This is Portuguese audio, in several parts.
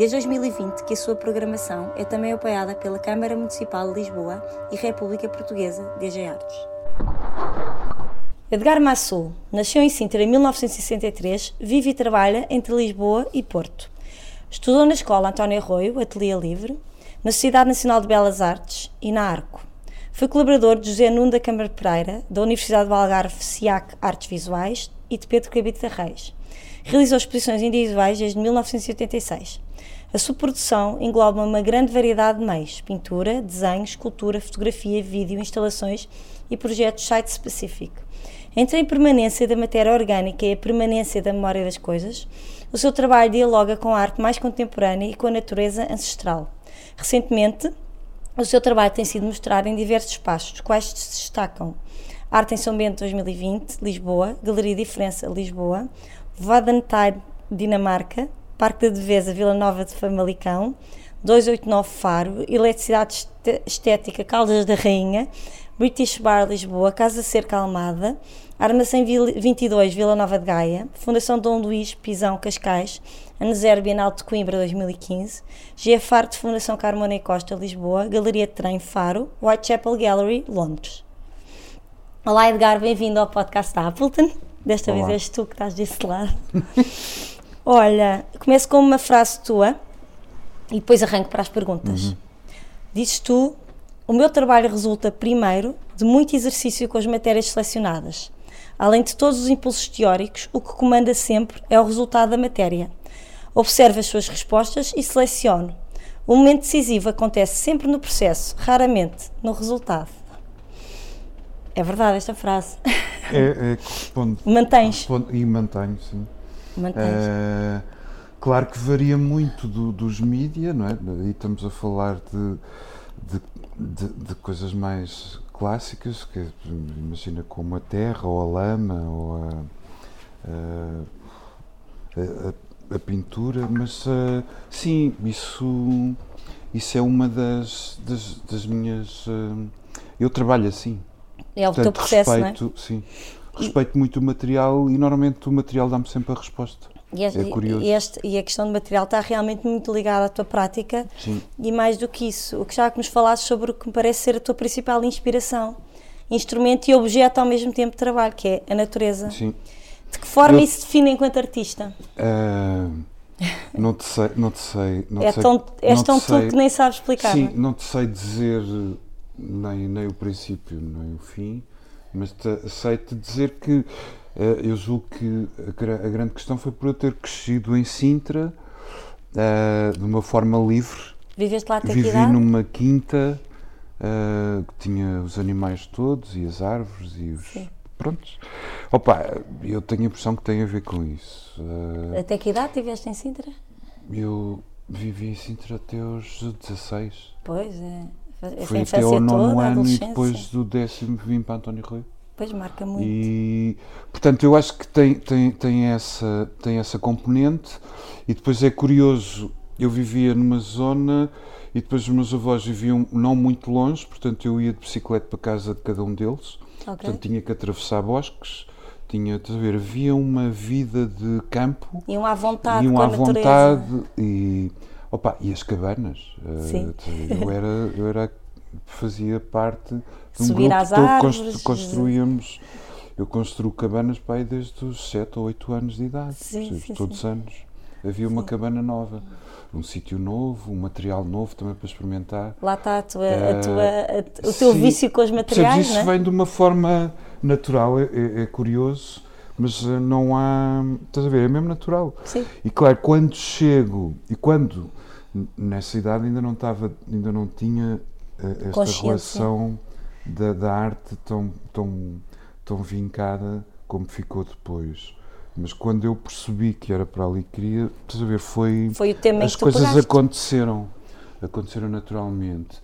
Desde 2020 que a sua programação é também apoiada pela Câmara Municipal de Lisboa e República Portuguesa DG Artes. Edgar Massou nasceu em Sintra em 1963, vive e trabalha entre Lisboa e Porto. Estudou na Escola António Arroio, Ateliê Livre, na Sociedade Nacional de Belas Artes e na Arco. Foi colaborador de José Nuno da Câmara Pereira, da Universidade do Algarve SIAC Artes Visuais e de Pedro Cabito da Reis. Realizou exposições individuais desde 1986. A sua produção engloba uma grande variedade de meios: pintura, desenho, escultura, fotografia, vídeo, instalações e projetos site-specific. Entre a impermanência da matéria orgânica e a permanência da memória das coisas, o seu trabalho dialoga com a arte mais contemporânea e com a natureza ancestral. Recentemente, o seu trabalho tem sido mostrado em diversos espaços, dos quais se destacam Arte em São Bento 2020, Lisboa, Galeria Diferença, Lisboa, Vadantine, Dinamarca, Parque da Devesa, Vila Nova de Famalicão, 289 Faro, Eletricidade Estética Caldas da Rainha, British Bar Lisboa, Casa Cerca Almada, Armazém 22 Vila Nova de Gaia, Fundação Dom Luís Pisão Cascais, Aneser Bienal de Coimbra 2015, GFAR de Fundação Carmona e Costa Lisboa, Galeria de Trem Faro, Whitechapel Gallery Londres. Olá Edgar, bem-vindo ao podcast da Appleton. Desta Olá. vez és tu que estás desse lado. Olha, começo com uma frase tua e depois arranco para as perguntas. Uhum. Dizes tu: O meu trabalho resulta, primeiro, de muito exercício com as matérias selecionadas. Além de todos os impulsos teóricos, o que comanda sempre é o resultado da matéria. Observo as suas respostas e seleciono. O momento decisivo acontece sempre no processo, raramente no resultado. É verdade esta frase. É, é corresponde. Mantens. Corresponde, e mantenho, sim. Mantens. É, claro que varia muito do, dos mídia, não é? E estamos a falar de, de, de, de, coisas mais clássicas, que imagina como a terra, ou a lama, ou a, a, a, a pintura, mas uh, sim, isso, isso é uma das, das, das minhas. Uh, eu trabalho assim. É o Portanto, teu processo, respeito, não é? Sim. Respeito muito o material e normalmente o material dá-me sempre a resposta. E, é curioso. E, este, e, a questão do material está realmente muito ligada à tua prática. Sim. E mais do que isso, o que já que nos falaste sobre o que me parece ser a tua principal inspiração, instrumento e objeto ao mesmo tempo de trabalho, que é a natureza. Sim. De que forma Eu, isso se define enquanto artista? Uh, não te sei. Não te sei não é sei, tão, és tão tu que nem sabes explicar. Sim, não, é? não te sei dizer nem, nem o princípio nem o fim, mas sei-te dizer que uh, eu julgo que a, grande questão foi por eu ter crescido em Sintra uh, de uma forma livre. Viveste lá até Vivi que idade? numa quinta uh, que tinha os animais todos e as árvores e os. Sim. Prontos. Opa, eu tenho a impressão que tem a ver com isso. até que idade tiveste em Sintra? Eu vivi em Sintra até aos 16. Pois é. Foi até ao nono ano e depois do décimo vim para António Rui. Pois marca muito. E, portanto, eu acho que tem, tem, tem, essa, tem essa componente e depois é curioso, eu vivia numa zona e depois os meus avós viviam não muito longe, portanto eu ia de bicicleta para casa de cada um deles, okay. portanto tinha que atravessar bosques, tinha, estás a ver, havia uma vida de campo. E uma à vontade e uma à vontade e Opa, e as cabanas? Eh, Sim. eu era, eu era fazia parte de um Subir grupo às árvores, construíamos. Eu construo cabanas para aí desde os 7 ou 8 anos de idade. Sim, sim, todos os sim. anos havia uma cabana nova, um sítio novo, um material novo também para experimentar. Lá está a tua, a tua, a, o teu sim, vício com os materiais. Isso não é? vem de uma forma natural, é, é, é curioso mas eh, não há. Estás a ver? É mesmo natural. Sim. E claro, quando chego e quando nessa idade ainda não estava, ainda não tinha uh, esta relação da, da, arte tão, tão, tão vincada como ficou depois. Mas quando eu percebi que era para ali que queria, estás a ver, foi, foi o tema as coisas aconteceram, aconteceram naturalmente.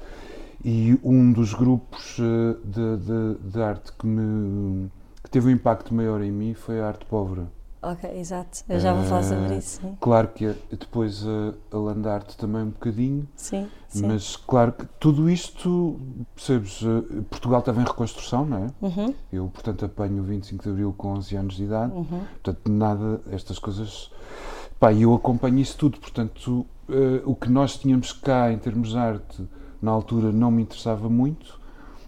E um dos grupos uh, de, de, de, arte que, me, que teve um impacto maior em mim foi a arte pobre. Ok, exato. Eu já vou falar sobre Uh, isso. Sim. Claro que a- depois a, a Landarte também um bocadinho, Sim, sim. mas claro que tudo isto, percebes, uh, Portugal estava em reconstrução, não é? Uhum, Eu, portanto, apanho o 25 de Abril com 11 anos de idade, uhum. portanto, nada, estas coisas. Pá, eu acompanho isso tudo, portanto, eh, o que nós tínhamos cá em termos de arte, na altura, não me interessava muito,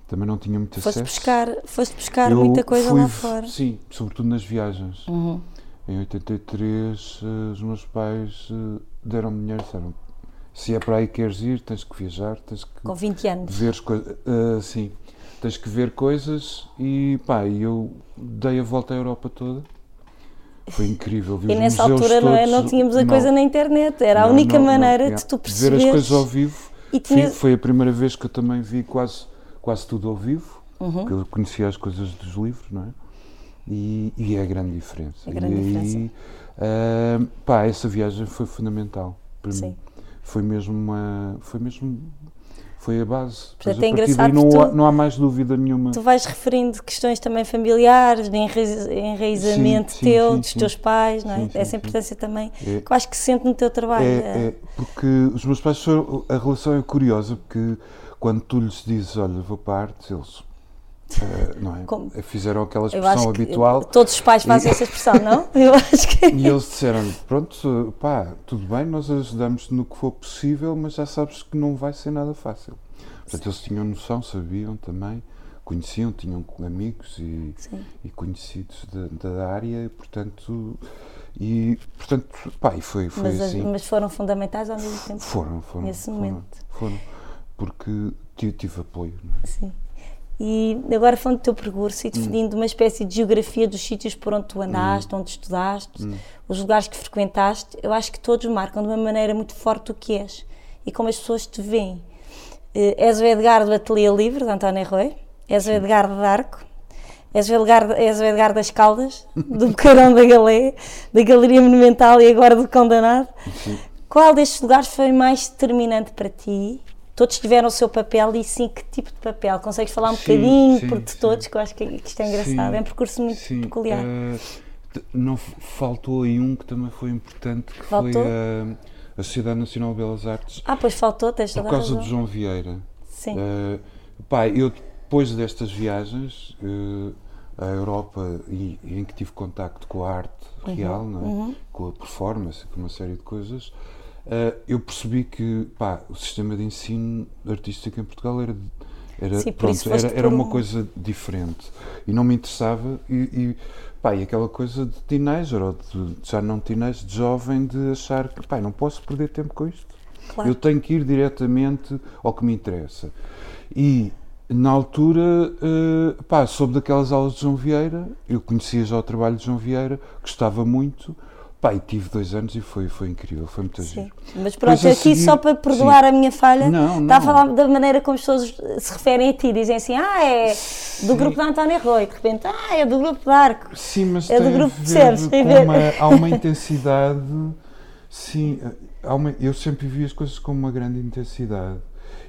também não tinha muito Foste acesso. buscar, foste buscar Eu muita coisa fui lá fora. Sim, sobretudo nas viagens. Uhum. Em 83, eh, os meus pais eh, deram-me dinheiro, disseram se é para aí que queres ir, tens que viajar, tens que Com 20 anos. ver as coisas. sim, tens que ver coisas e pá, e eu dei a volta à Europa toda. Foi incrível. Vi E nessa altura não, é, não tínhamos a Não, coisa na internet, era a não, única não, não, maneira yeah. de tu Ver perceberes. as coisas ao vivo. E Foi, tinhas... foi a primeira vez que eu também vi quase, quase tudo ao vivo, Uhum. porque eu conhecia as coisas dos livros, não é? E, e é a grande diferença. É grande e aí, diferença. ah, pá, essa viagem foi fundamental para Sim. mim. Foi mesmo uma. Foi mesmo. Foi a base. Portanto, é a engraçado não, que há, tu- não há mais dúvida nenhuma. Tu vais referindo questões também familiares, de enraiz- enraizamento Sim, sim, teu, sim, dos teus pais, não é? Essa importância também, É. que eu acho que se sente no teu trabalho. É, é, porque os meus pais foram. A relação é curiosa, porque quando tu lhes dizes, olha, vou para a arte, eles. Eh, não é? Como? Fizeram aquela expressão habitual. todos os pais fazem E- essa expressão, não? Eu acho que E eles disseram pronto, pá, tudo bem, nós ajudamos no que for possível, mas já sabes que não vai ser nada fácil. Portanto, eles tinham noção, sabiam também, conheciam, tinham amigos e, Sim. e conhecidos da, da área, e, portanto, e, portanto, pá, e foi, foi mas, as- assim. mas foram fundamentais ao mesmo tempo. Foram, foram. nesse foram, momento. Foram, porque ti- tive apoio. não é? Sim. E agora falando do teu percurso Hum. e definindo uma espécie de geografia dos sítios por onde tu andaste, onde estudaste, Hum. os lugares que frequentaste, eu acho que todos marcam de uma maneira muito forte o que és e como as pessoas te veem. Eh, és o Edgar do Ateliê Livre, de António Arroio, és o Edgar de Arco, és o Edgar, és o Edgar das Caldas, do Boqueirão da Galé, da Galeria Monumental e agora do Condenado. Sim. Qual destes lugares foi mais determinante para ti? Todos tiveram o seu papel e sim, que tipo de papel? Consegues falar um Sim, bocadinho sim, por de sim. todos, que eu acho que que isto é engraçado. É um percurso muito peculiar. eh, t- não faltou aí um que também foi importante, que Faltou? foi a, a Sociedade Nacional de Belas Artes, Ah, pois faltou, tens por toda causa razão. de João Vieira. Sim, Eh, pá, eu depois destas viagens eh, à Europa e, em que tive contacto com a arte Uhum, real, não é? com a performance, com uma série de coisas, eh, eu percebi que pá, o sistema de ensino artístico em Portugal era, era, Sim, pronto, era, era uma um- coisa diferente e não me interessava e, e, pá, e aquela coisa de teenager ou de, já não teenager, de jovem de achar que pá, não posso perder tempo com isto claro. eu tenho que ir diretamente ao que me interessa. E na altura, eh, pá, soube daquelas aulas de João Vieira, eu conhecia já o trabalho de João Vieira, gostava muito, pá, e tive dois anos e foi, foi incrível, foi muito Sim. giro. Mas pronto, aqui seguir- só para perdoar a minha falha, Não, está a não. falar da maneira como as pessoas se referem a ti. Dizem assim, ah, é do grupo da Antónia Arroio. De repente, ah, é do grupo de Arco. Sim, mas É do grupo, ver. uma, há uma intensidade, sim, uma- eu sempre vi as coisas com uma grande intensidade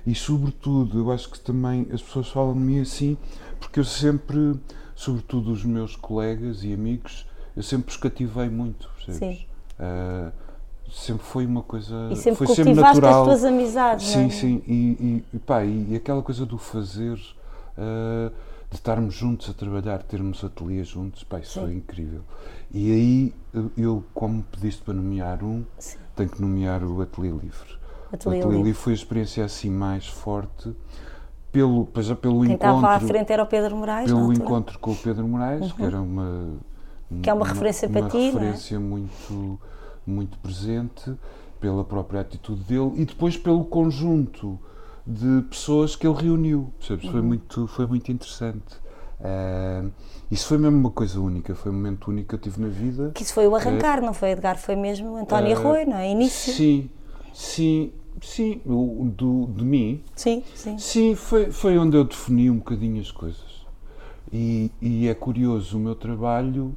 e sobretudo, eu acho que também as pessoas falam de mim assim, porque eu sempre, sobretudo os meus colegas e amigos, eu sempre os cativei muito, percebes? Sim. Ah, sempre foi uma coisa, E sempre foi sempre cultivaste natural. as tuas amizades, Sim, é? sim, e, e, pá, e aquela coisa do fazer, ah, de estarmos juntos a trabalhar, termos ateliê juntos, pá, isso Sim. foi incrível. E aí, eu- como pediste para nomear um, Sim. tenho que nomear o Ateliê Livre. Ateliê o Ateliê Livre. Foi a experiência assim mais forte, pelo, pois pelo Quem estava à encontro, frente era o Pedro Moraes, pelo encontro com o Pedro Moraes, que era uma Que é uma referência para uma ti, não é? referência muito muito presente pela própria atitude dele e depois pelo conjunto de pessoas que ele reuniu, percebes? Uhum. Foi muito foi muito interessante. Ah, isso foi mesmo uma coisa única, foi um momento único que eu tive na vida. Que isso foi o arrancar, não foi, Edgar? Foi mesmo António Eh, Arroio, não é? Início. Sim, sim, sim, o do, de mim, Sim, sim. Sim, foi, foi onde eu defini um bocadinho as coisas. E, e é curioso, o meu trabalho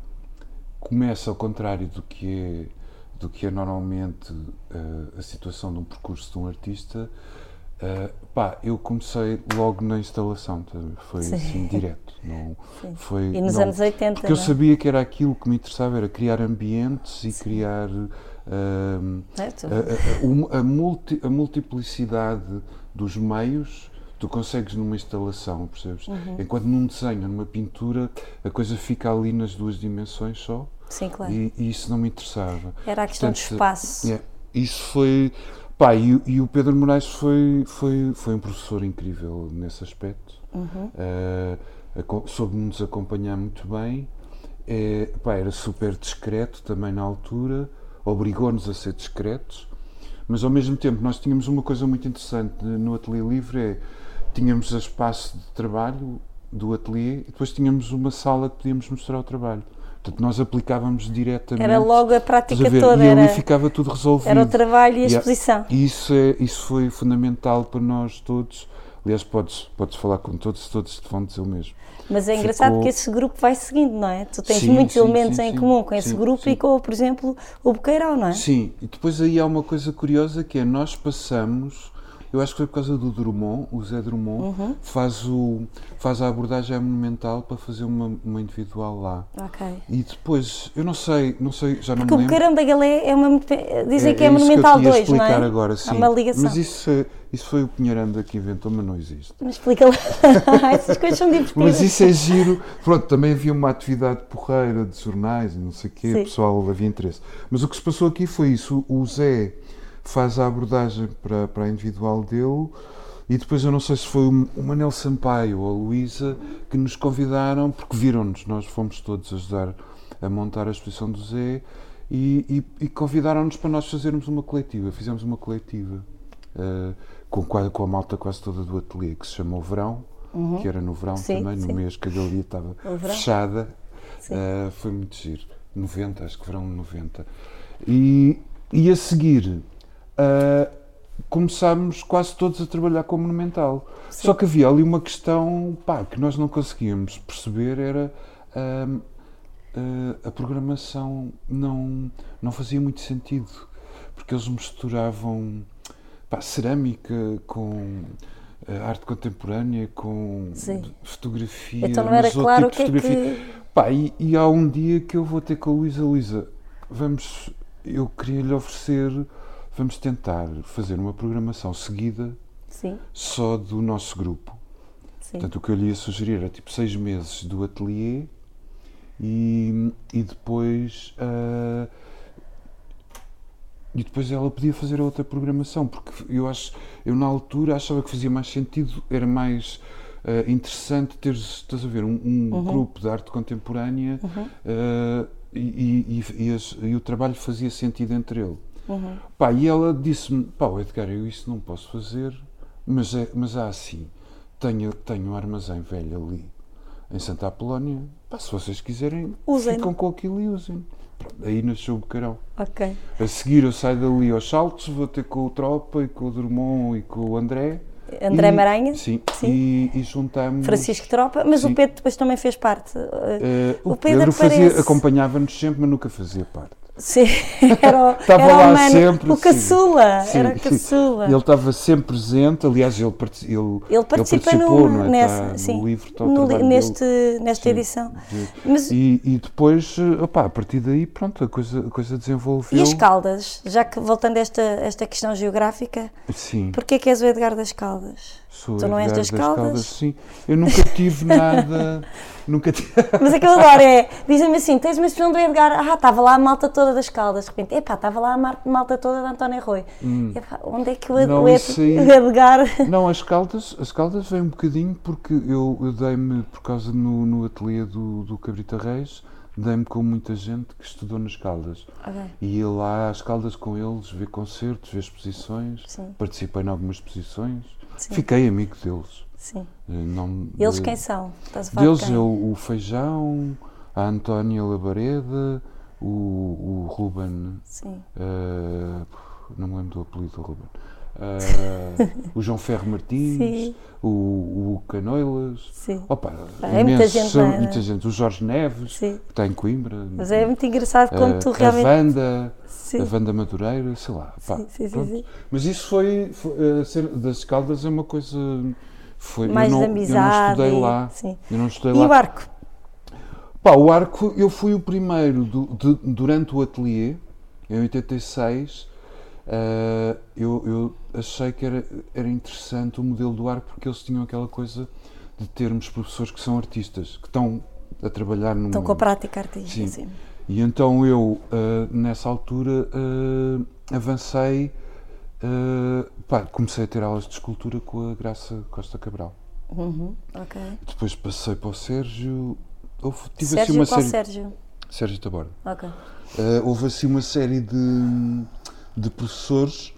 começa ao contrário do que é, do que é normalmente eh, a situação de um percurso de um artista. Uh, pá, eu comecei logo na instalação, tá? foi Sim. assim direto. Não, foi, e nos não, anos 80? Porque eu é? sabia que era aquilo que me interessava, era criar ambientes e Sim. criar uh, a, a, a, multi, a multiplicidade dos meios tu consegues numa instalação, percebes? Uhum. Enquanto num desenho, numa pintura, a coisa fica ali nas duas dimensões só. Sim, claro. E, e isso não me interessava. Era a questão Portanto, de espaço. Yeah, isso foi. Pá, e, e, o Pedro Moraes foi, foi, foi um professor incrível nesse aspecto. Uhum. Uh, Soube-nos acompanhar muito bem. É, pá, era super discreto também na altura, obrigou-nos a ser discretos, mas ao mesmo tempo nós tínhamos uma coisa muito interessante no Ateliê Livre: é tínhamos espaço de trabalho do ateliê e depois tínhamos uma sala que podíamos mostrar o trabalho. Portanto, nós aplicávamos diretamente. Era logo a prática a toda. E era, ali ficava tudo resolvido. Era o trabalho e a exposição. E isso, é, isso foi fundamental para nós todos. Aliás, podes, podes falar com todos, todos te vão dizer o mesmo. Mas é engraçado Ficou... que esse grupo vai seguindo, não é? Tu tens sim, muitos sim, elementos sim, em comum com esse grupo e com, por exemplo, o Boqueirão, não é? Sim, e depois aí há uma coisa curiosa que é nós passamos eu acho que foi por causa do Drummond, o Zé Drummond, uhum. faz, o, faz a abordagem monumental para fazer uma, uma individual lá. Ok. E depois, eu não sei, não sei, já não Porque me lembro. Porque o Carão da Galé é uma. Dizem é, que é, é Monumental 2, não é? explicar agora, sim. Há uma ligação. Mas isso, isso foi o Pinheiranda que inventou, mas não existe. Mas explica lá. Essas coisas são divertidas. Mas isso é giro. Pronto, também havia uma atividade porreira de jornais e não sei o quê, o pessoal havia interesse. Mas o que se passou aqui foi isso. O Zé faz a abordagem para, para a individual dele e depois eu não sei se foi o Manel Sampaio ou a Luísa que nos convidaram, porque viram-nos, nós fomos todos ajudar a montar a exposição do Zé e, e, e convidaram-nos para nós fazermos uma coletiva. Fizemos uma coletiva uh, com, com a malta quase toda do ateliê, que se chamou Verão, uhum. que era no verão sim, também, sim. no mês que a galeria estava fechada. Uh, foi muito giro. 90, acho que verão 90. E, e a seguir uh, começámos quase todos a trabalhar com o Monumental. Sim. Só que havia ali uma questão pá, que nós não conseguíamos perceber, era uh, uh, a programação não, não fazia muito sentido, porque eles misturavam pá, cerâmica com arte contemporânea, com Sim. fotografia. Então não era claro o que é que... Pá, e, e há um dia que eu vou ter com a Luísa, Luísa, vamos, eu queria lhe oferecer vamos tentar fazer uma programação seguida Sim. só do nosso grupo. Sim. Portanto, o que eu lhe ia sugerir era tipo seis meses do ateliê e, e depois. Uh, e depois ela podia fazer outra programação, porque eu acho, eu na altura achava que fazia mais sentido, era mais uh, interessante ter, estás a ver, um, um uhum. grupo de arte contemporânea uhum. uh, e, e, e, e, o trabalho fazia sentido entre ele. Uhum. Pá, e ela disse-me: pá, Edgar, eu isso não posso fazer, mas, é, mas há assim: tenho, tenho um armazém velho ali em Santa Apolónia. Pá, se vocês quiserem, usem. ficam com aquilo e usem. Aí nasceu o Bocarão. Ok. A seguir eu saio dali aos saltos, vou ter com o Tropa e com o Drummond e com o André. André e, Maranha? Sim, sim. E, e juntamos. Francisco Tropa, mas sim. o Pedro depois também fez parte. Uh, o, Pedro, Pedro parece... acompanhava-nos sempre, mas nunca fazia parte. Sim, era, o, estava era lá o, mano, sempre, o caçula, sim, era caçula. Ele estava sempre presente, aliás, ele, ele, ele participa ele participou no, é? nessa, tá, sim, no livro, no, neste, nesta sim, edição. De, Mas, e, e, depois, opa, a partir daí, pronto, a coisa, a coisa desenvolveu. E as Caldas, já que voltando a esta, esta questão geográfica, sim. porquê que és o Edgar das Caldas? Sou tu não és das, das Caldas? Caldas? Sim, eu nunca tive nada... Nunca tive. Mas aquilo agora é. Dizem-me assim: tens uma expressão do Edgar. Ah, estava lá a malta toda das caldas. De repente, epá, estava lá a malta toda da António Rui. Hum. Epá, onde é que o, não, o, Ed, aí, o Edgar. Não, as caldas, as caldas vêm um bocadinho porque eu, eu dei-me, por causa no, no ateliê do, do Cabrita Reis, dei-me com muita gente que estudou nas Caldas. Okay. E ia lá às Caldas com eles, ver concertos, ver exposições. Sim. Participei em algumas exposições. Sim. Fiquei amigo deles. Sim. Eh, não, Eles quem são? Deles é o, o, Feijão, a Antónia Labareda, o, o Ruben. Sim. Uh, não me lembro do apelido do Ruben. Uh, o João Ferro Martins, o, o Canoilas. Opa, É muita imensos, gente, é? muita gente. O Jorge Neves, Sim. que está em Coimbra. Mas é muito engraçado como uh, tu a realmente. Wanda, Sim. a Wanda Madureira, sei lá. pá, Sim, sim, sim, pronto. sim. Mas isso foi, foi a cena das Caldas é uma coisa. Foi, Mais eu, não, eu não amizade. estudei lá. Sim. Eu não estudei E lá. o arco? Pá, o arco, eu fui o primeiro do- de- durante o ateliê, em 86. eh, eu, eu achei que era, era interessante o modelo do arco porque eles tinham aquela coisa de termos professores que são artistas, que estão a trabalhar no Estão com a prática artística. Sim. Sim. E então eu, eh, nessa altura, eh, avancei, eh, pá, comecei a ter aulas de escultura com a Graça Costa Cabral. Uhum. Depois passei para o Sérgio. Houve, tive Sérgio, assim uma qual série. Sérgio? Sérgio Taborda. Ok. Uh, houve assim uma série de, de professores,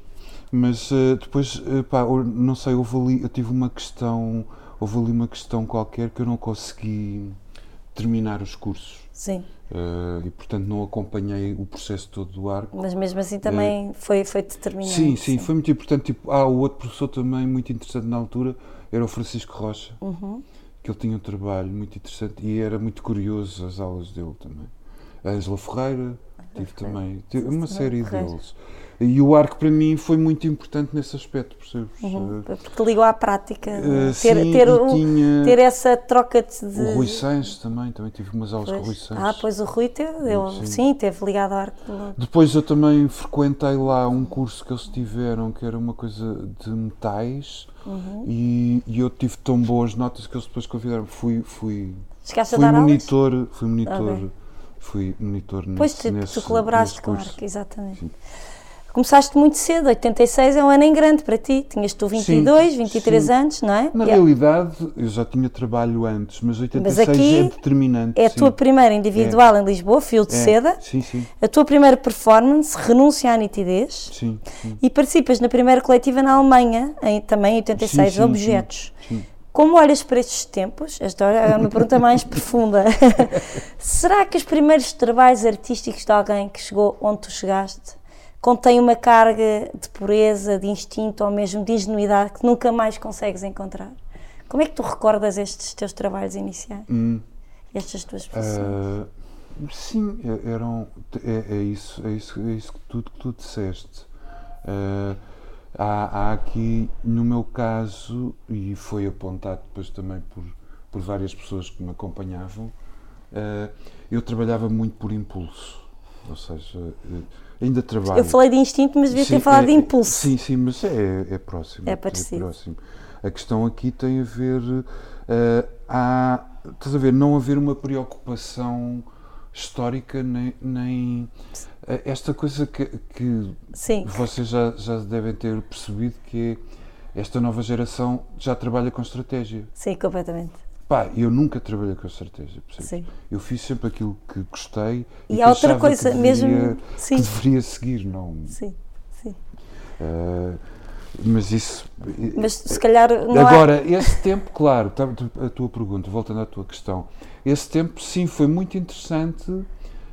mas uh, depois, uh, pá, não sei, houve ali, eu tive uma questão, houve ali uma questão qualquer que eu não consegui terminar os cursos. Sim. Uh, e portanto não acompanhei o processo todo do arco. Mas mesmo assim também foi, foi determinante. É. Sim, sim, foi muito importante. Tipo, ah, o outro professor também muito interessante na altura era o Francisco Rocha, Uhum. que ele tinha um trabalho muito interessante e era muito curioso as aulas dele também. A Ângela Ferreira, tive também, tive uma Sim, série deles. E o arco para mim foi muito importante nesse aspecto, percebes? Uhum, Eh, Porque ligou à prática. eh, ter, sim, ter, tinha ter essa troca de. o Rui Sanches também, também tive umas aulas com o Rui Pois. Sanches. Ah, pois o Rui teve, eu, Sim. sim. teve ligado ao arco. Depois eu também frequentei lá um curso que eles tiveram que era uma coisa de metais Uhum. e, e eu tive tão boas notas que eles depois convidaram. Fui, fui, Chegaste fui dar aulas? monitor, fui monitor, Ok. fui monitor nesse, Pois tu, nesse, tu colaboraste nesse com o arco, exatamente. Sim. Começaste muito cedo, 86 é um ano em grande para ti. Tinhas tu 22, Sim, 23 sim. anos, não é? Na é- realidade, eu já tinha trabalho antes, mas 86 aqui é determinante. É a sim. tua primeira individual em Lisboa, fio de É, seda. Sim, sim, A tua primeira performance, renúncia à nitidez. sim. E participas na primeira coletiva na Alemanha, em, também em 86, Sim, sim, Objetos. sim. Como olhas para estes tempos? Esta é uma pergunta mais profunda. Será que os primeiros trabalhos artísticos de alguém que chegou onde tu chegaste contêm uma carga de pureza, de instinto ou mesmo de ingenuidade que nunca mais consegues encontrar? Como é que tu recordas estes teus trabalhos iniciais? Hum. Estas tuas expressões? Ah, sim, é- eram, é, é isso, é isso, é isso que tudo que tu disseste. Ah, há, há aqui, no meu caso, e foi apontado depois também por, por várias pessoas que me acompanhavam, ah, eu trabalhava muito por impulso. Ou seja, eh, ainda trabalho. Eu falei de instinto, mas devia ter Sim, falado é- de impulso. Sim, sim, mas é, é próximo. É parecido. próximo. A questão aqui tem a ver. eh, há, estás a ver, não haver uma preocupação histórica, nem. nem eh, esta coisa que, que Sim. vocês já, já devem ter percebido que é esta nova geração já trabalha com estratégia. Sim, completamente. Pá, eu nunca trabalhei com estratégia, percebes? Sim. Eu fiz sempre aquilo que gostei E que há outra coisa, que mesmo- deveria- sim. que deveria seguir, não. Sim, sim. Uh, mas isso. Mas se calhar não há- Agora, esse tempo, claro, tá- a tua pergunta, voltando à tua questão, esse tempo sim foi muito interessante,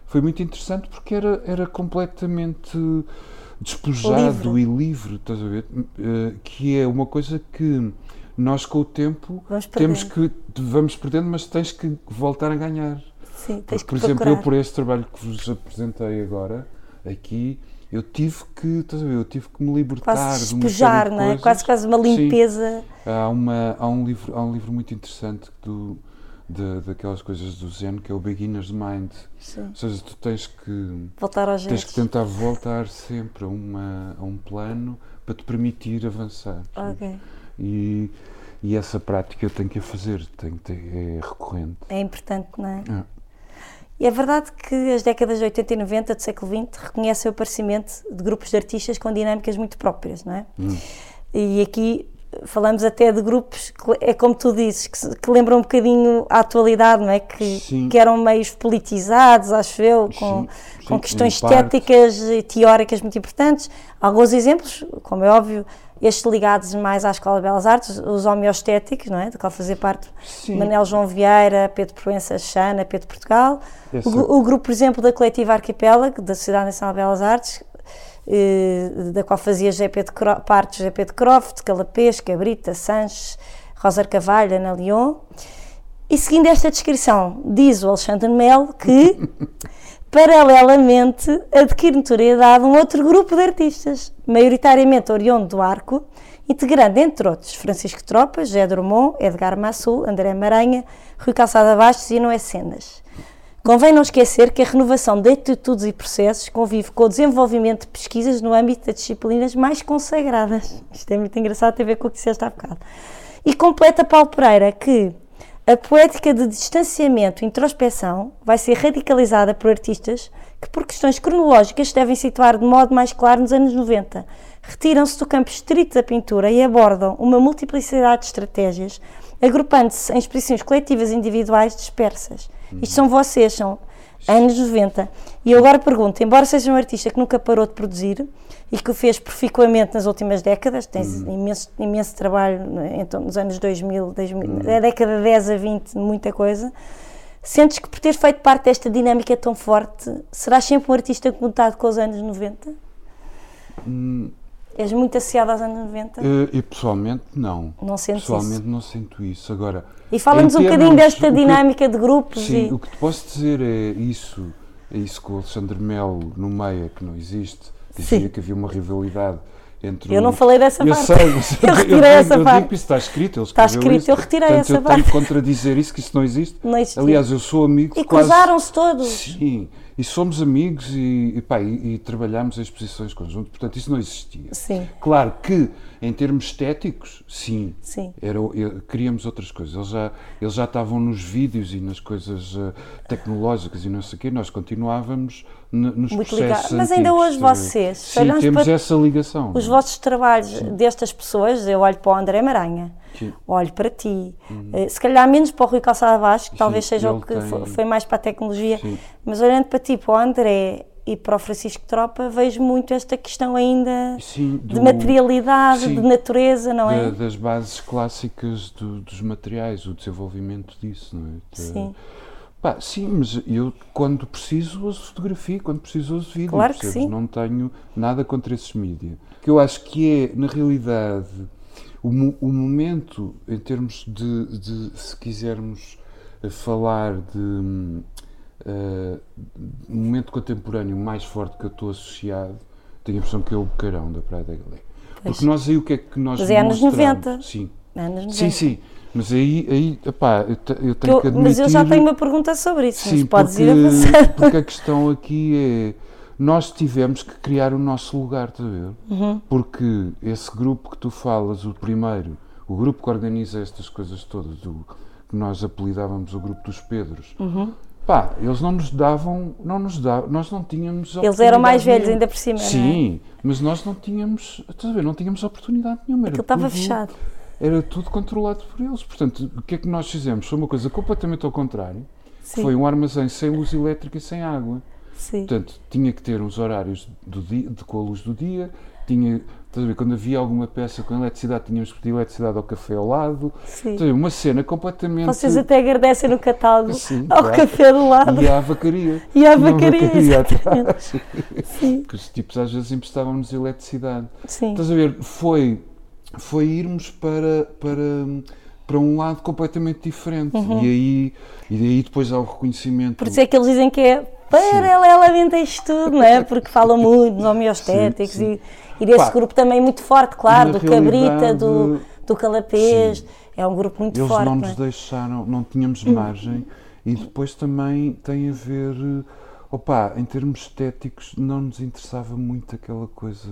foi muito interessante porque era, era completamente despojado e livre, estás a ver? Uh, que é uma coisa que nós com o tempo Vamos temos que vamos perdendo, mas tens que voltar a ganhar. Sim, tens Porque, que por exemplo, procurar. eu por este trabalho que vos apresentei agora, aqui, eu tive que, eu tive que me libertar quase de uma despejar, de não é? Quase, quase uma Sim. limpeza. Há, uma, há, um livro, há um livro muito interessante do, de, daquelas coisas do Zen, que é o Beginner's Mind. Sim. Ou seja, tu tens que, Voltar aos tens que tentar voltar sempre a, uma, a um plano para te permitir avançar. Ok. E, e essa prática eu tenho que a fazer, tenho que ter, é recorrente. É importante, não é? Ah. E é verdade que as décadas de 80 e 90 do século XX reconhecem o aparecimento de grupos de artistas com dinâmicas muito próprias, não é? Hum. E aqui falamos até de grupos que é como tu dizes, que, que lembram um bocadinho a atualidade, não é? Que, que eram meios politizados, acho eu, com, Sim, com sim, questões estéticas e teóricas muito importantes. Alguns exemplos, como é óbvio, estes ligados mais à Escola de Belas Artes, os homeostéticos, não é? Do qual fazia parte Sim. Manel João Vieira, Pedro Proença Chana, Pedro Portugal. O, o grupo, por exemplo, da Coletiva Arquipélago, da Sociedade Nacional de Belas Artes, eh, da qual fazia GP de Cro partes GP de Croft, Calapés, Cabrita, Sanches, Rosa Carvalho, Ana Leon. E seguindo esta descrição, diz o Alexandre Melo que, paralelamente, adquire notoriedade um outro grupo de artistas, maioritariamente oriundo do Arco, integrando, entre outros, Francisco Tropas, José Drummond, Edgar Massul, André Maranha, Rui Calçada Bastos e Noé Cenas. Convém não esquecer que a renovação de atitudes e processos convive com o desenvolvimento de pesquisas no âmbito das disciplinas mais consagradas. Isto é muito engraçado, tem a ver com o que disseste há bocado. E completa Paulo Pereira que a poética de distanciamento e introspeção vai ser radicalizada por artistas que, por questões cronológicas, se devem situar de modo mais claro nos anos 90. Retiram-se do campo estrito da pintura e abordam uma multiplicidade de estratégias, agrupando-se em expressões coletivas e individuais dispersas. Isto são vocês, são anos 90. E eu agora pergunto, embora seja um artista que nunca parou de produzir e que o fez proficuamente nas últimas décadas, tem Uhum. imenso, imenso trabalho então, nos anos 2000, 2000 da década de 10 a 20, muita coisa, sentes que por ter feito parte desta dinâmica tão forte, serás sempre um artista conectado com os anos 90? És muito associado aos anos 90? Eh, Eu pessoalmente não. Não sentes Pessoalmente não sinto isso. Agora, E fala-nos um bocadinho desta dinâmica de grupos Sim, e... o que te posso dizer é isso, é isso que o Alexandre Melo no Meia, que não existe, dizia Sim. que havia uma rivalidade entre Eu não falei dessa eu parte. Sei, mas Eu retirei digo- essa eu parte. Digo que isso está escrito, ele Está escrito, isso. eu retirei Portanto, essa eu parte. tenho que contradizer isso, que isso não existe. Não existiu. Aliás, eu sou amigo E quase... cruzaram-se todos. Sim, e somos amigos e, e, pá, e, e trabalhamos em exposições conjuntas, portanto isso não existia. Sim. Claro que, em termos estéticos, sim. Sim. Era, queríamos outras coisas. Eles já, eles já estavam nos vídeos e nas coisas eh, tecnológicas e não sei o quê. Nós continuávamos nos Muito processos ligado. Mas ainda hoje ver? vocês, Sim, temos para essa ligação. Os é? vossos trabalhos destas pessoas, eu olho para o André Maranha, Sim. Uhum. olho para ti, eh, se calhar menos para o Rui Calçada Vasco, que talvez seja o que tem- fo- foi mais para a tecnologia, Sim. mas olhando para ti, para o André e para o Francisco Tropa, vejo muito esta questão ainda Sim, de do- materialidade, sim. de natureza, não da- é? das bases clássicas do- dos materiais, o desenvolvimento disso, não é? De- Sim. Pá, sim, mas eu quando preciso uso fotografia, quando preciso uso vídeo, Claro que percebes? sim. Não tenho nada contra esses mídias. Que eu acho que é, na realidade, o, o momento, em termos de, de, se quisermos eh, falar de um momento contemporâneo mais forte que eu estou associado, tenho a impressão que é o Bocarão da Praia da. Pois. Porque nós aí o que é que nós Mas é anos demonstramos? 90. Sim. Anos 90. Sim, sim. Mas aí, aí epá, eu, eu tenho eu- que admitir... mas eu já tenho uma pergunta sobre isso, mas Sim, podes porque, ir avançando. porque a questão aqui é nós tivemos que criar o nosso lugar, estás a ver? Uhum. Porque esse grupo que tu falas, o primeiro, o grupo que organiza estas coisas todas, do, que nós apelidávamos o grupo dos Pedros, Uhum. pá, eles não nos davam, não nos davam, nós não tínhamos Eles eram mais velhos ainda por cima, é? Sim, mas nós não tínhamos, estás a ver, não tínhamos oportunidade nenhuma. Aquilo estava fechado. Era tudo controlado por eles. Portanto, o que é que nós fizemos? Foi uma coisa completamente ao contrário. Sim. Foi um armazém sem luz elétrica e sem água. Sim. Portanto, tinha que ter uns horários do dia, de, com a luz do dia, tinha, estás a ver, quando havia alguma peça com eletricidade, tínhamos que pedir eletricidade ao café ao lado. Sim. Ver, uma cena completamente. Vocês até agradecem no catálogo Sim, ao claro. café do lado. E à vacaria. E à Uma vacaria, atrás. Sim. Que os tipos às vezes emprestavam-nos eletricidade. Sim. Estás a ver, foi, foi irmos para, para, para um lado completamente diferente. E aí e daí depois há o reconhecimento. Uhum. Por isso é que eles dizem que é paralelamente a isto tudo, não é? Porque falam muito dos homeostéticos Sim, e, e desse Pá, grupo também muito forte, claro, do Cabrita, do, do Calapés. É um grupo muito Eles forte. não não nos é? deixaram, não tínhamos margem e depois também tem a ver, eh, opá, em termos estéticos não nos interessava muito aquela coisa.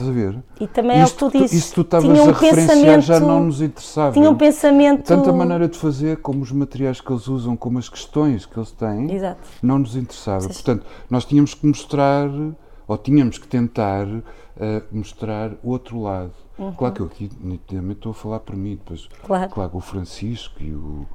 Estás a ver? E também é o que Isto tu dizes. Isto tu estavas um a referenciar já não nos interessava. tinha um pensamento. Tanto a maneira de fazer, como os materiais que eles usam, como as questões que eles têm, Exato. não nos interessava. Vocês- Portanto, nós tínhamos que mostrar, ou tínhamos que tentar eh, mostrar o outro lado. Claro que eu aqui nitidamente estou a falar por mim, depois, Uhum. Claro. claro, o Francisco e o,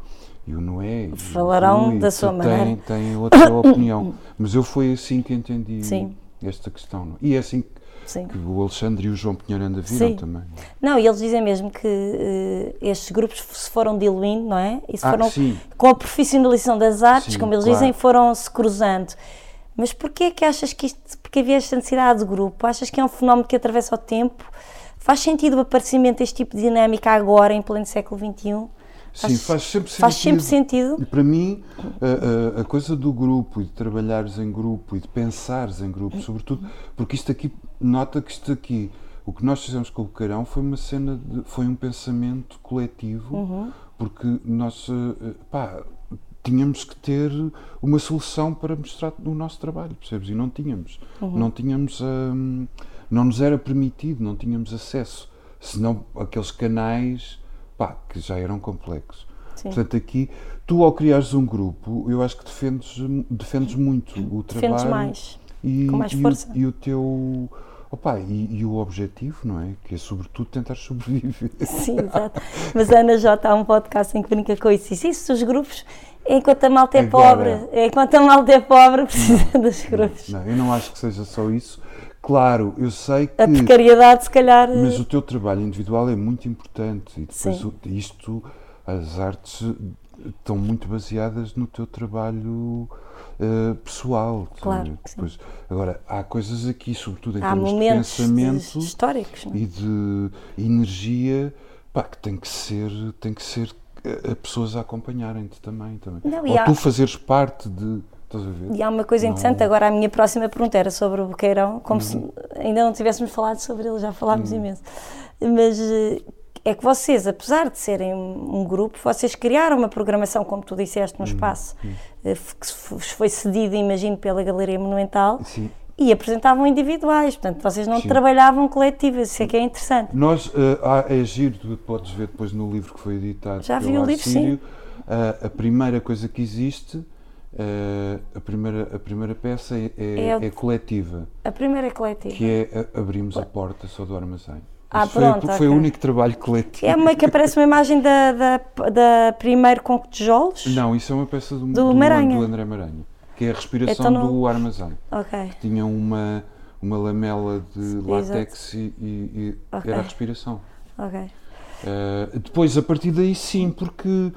e o Noé e o Falarão Rui, da sua maneira. têm outra opinião. Mas eu foi assim que entendi Sim. esta questão. não? E é assim Sim. que o Alexandre e o João Pinheiranda viram Sim. também. Não, e eles dizem mesmo que eh, estes grupos se foram diluindo, não é? E se Ah, foram, sim. com a profissionalização das artes, Sim, como eles claro. dizem, foram se cruzando. Mas porquê que achas que isto, porque havia esta necessidade de grupo? Achas que é um fenómeno que atravessa o tempo? Faz sentido o aparecimento deste tipo de dinâmica agora, em pleno século XXI? Sim, faz sempre sentido. Faz sempre sentido. E para mim, a, a, a, coisa do grupo e de trabalhares em grupo e de pensares em grupo, sobretudo, porque isto aqui, nota que isto aqui, o que nós fizemos com o Queirão foi uma cena, de, foi um pensamento coletivo, uhum. porque nós, eh, pá, tínhamos que ter uma solução para mostrar no nosso trabalho, percebes? E não tínhamos. Uhum. Não tínhamos, hum, não nos era permitido, não tínhamos acesso, senão aqueles canais pá, que já eram complexos. Sim. Portanto, aqui, tu ao criares um grupo, eu acho que defendes, defendes muito o trabalho. Defendes mais, e, com mais força. E o, e o teu... Opa, e, e, o objetivo, não é? Que é sobretudo tentar sobreviver. Sim, exato. Mas a Ana J há um podcast em que brinca com isso. E isso, os grupos, enquanto a malta é Agora, pobre, enquanto a malta é pobre, precisa dos grupos. Não, eu não acho que seja só isso. Claro, eu sei que. A precariedade, se calhar. Mas o teu trabalho individual é muito importante. E depois Sim. isto, as artes estão muito baseadas no teu trabalho uh, pessoal. Claro. Depois, agora, há coisas aqui, sobretudo em há termos de pensamento históricos, é? e de energia, pá, que tem que ser, tem que ser a eh, pessoas a acompanharem-te também. também. Não, Ou há... tu fazeres parte de e há uma coisa interessante, não... agora a minha próxima pergunta era sobre o Boqueirão, como uhum. se ainda não tivéssemos falado sobre ele, já falámos uhum. imenso. Mas eh, é que vocês, apesar de serem um grupo, vocês criaram uma programação, como tu disseste, no uhum. espaço, uhum. que foi cedida, imagino, pela Galeria Monumental. Sim. E apresentavam individuais, portanto, vocês não Sim. trabalhavam coletivas, isso é que é interessante. Nós, uh, é giro, tu podes ver depois no livro que foi editado Já vi o livro, sim. Uh, a primeira coisa que existe Uh, a, primeira, a primeira peça é, é, é, é, coletiva. A primeira é coletiva. Que é Abrimos a Porta só do armazém. Ah, foi, pronto, foi, o único trabalho coletivo. É uma que aparece uma imagem da, da, da primeiro com tijolos? Não, isso é uma peça do, do, do, Maranha. do André Maranha, que é a respiração então, do armazém. Okay. Que tinha uma, uma lamela de látex e, e, e okay. era a respiração. Ok. Uh, depois, a partir daí, sim, porque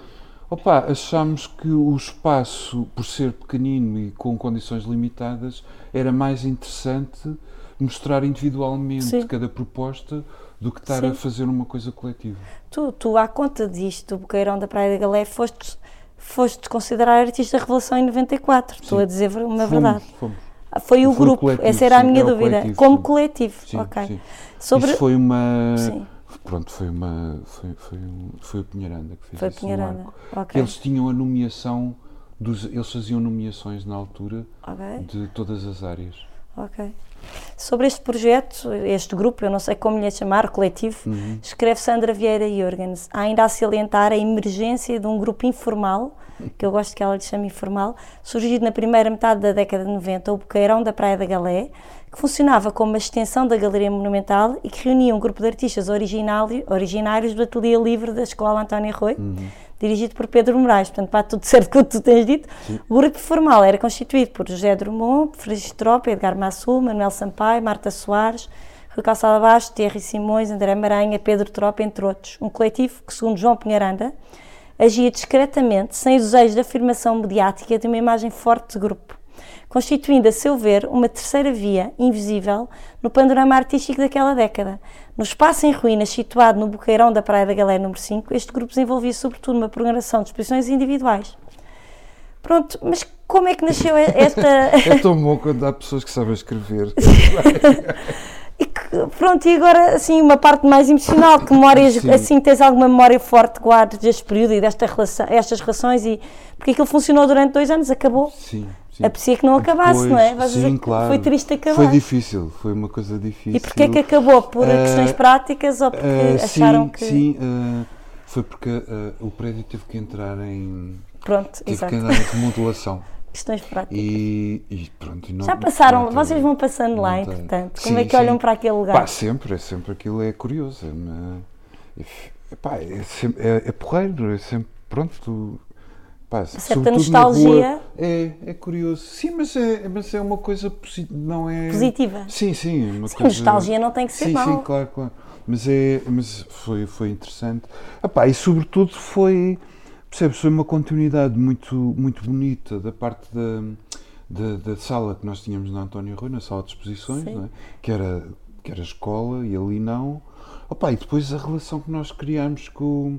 Opa, achamos que o espaço, por ser pequenino e com condições limitadas, era mais interessante mostrar individualmente Sim. cada proposta do que estar Sim. a fazer uma coisa coletiva. Tu, tu, à conta disto, o Boqueirão da Praia da Galé, foste, foste considerar artista da Revelação em 94. Sim. Estou a dizer uma fomos, verdade. Fomos. Ah, foi o foi grupo, coletivo, essa era a minha dúvida. Coletivo, Como coletivo, ok. Sobre... Isso foi uma. Sim Pronto, foi uma. Foi, foi, foi o Pinharanda que fez foi esse Pinharanda. Okay. Eles tinham a nomeação, dos, eles faziam nomeações na altura okay. de todas as áreas. Ok. Sobre este projeto, este grupo, eu não sei como lhe chamar, coletivo, uhum. escreve Sandra Vieira Jorgens, ainda a salientar a emergência de um grupo informal, que eu gosto que ela lhe chame informal, surgido na primeira metade da década de 90, o Boqueirão da Praia da Galé, que funcionava como uma extensão da Galeria Monumental e que reunia um grupo de artistas originários do Ateliê Livre da Escola António Rui, uhum. Dirigido por Pedro Moraes. Portanto, para tudo certo que tu tens dito. Sim. O grupo formal era constituído por José Drummond, Francisco Tropa, Edgar Massul, Manuel Sampaio, Marta Soares, Rui Calçada Baixo, Thierry Simões, André Maranha, Pedro Tropa, entre outros. Um coletivo que, segundo João Pinharanda, agia discretamente, sem os desejos de afirmação mediática de uma imagem forte de grupo constituindo, a seu ver, uma terceira via, invisível, no panorama artístico daquela década. No espaço em ruínas situado no Boqueirão da Praia da Galé número 5, este grupo desenvolvia sobretudo uma programação de exposições individuais. Pronto, mas como é que nasceu esta... é tão bom quando há pessoas que sabem escrever. e que, pronto, e agora assim uma parte mais emocional, que memórias, Sim. assim tens alguma memória forte guardas deste período e desta relação, estas relações e porque aquilo funcionou durante dois anos, acabou. Sim. Sim. Aprecia que não acabasse, Depois, não é? Vais sim, claro. Foi triste acabar. Foi difícil, foi uma coisa difícil. E porquê é que acabou? Por uh, questões práticas ou porque uh, acharam sim, que. Sim, uh, foi porque o prédio teve que entrar em. Pronto, teve exato. que entrar em remodelação. questões práticas. E, e pronto. Não, Já passaram, não vocês vão passando lá, entretanto. Como sim, é que olham para aquele lugar? Pá, sempre, é sempre aquilo, é curioso. É, é, pá, é, sempre, é, é porreiro, é sempre. Pronto, tu Pá, certa nostalgia. Rua, é, é curioso. Sim, mas é, mas é uma coisa não é positiva. Sim, sim, uma sim, coisa... nostalgia não tem que ser sim, mal. Sim, claro, claro. Mas é, mas foi foi interessante. Epá, e sobretudo foi, percebes, foi uma continuidade muito muito bonita da parte da da, da sala que nós tínhamos na António Rui, na sala de exposições, é? que, era, que era escola e ali não. Opa, e depois a relação que nós criámos com.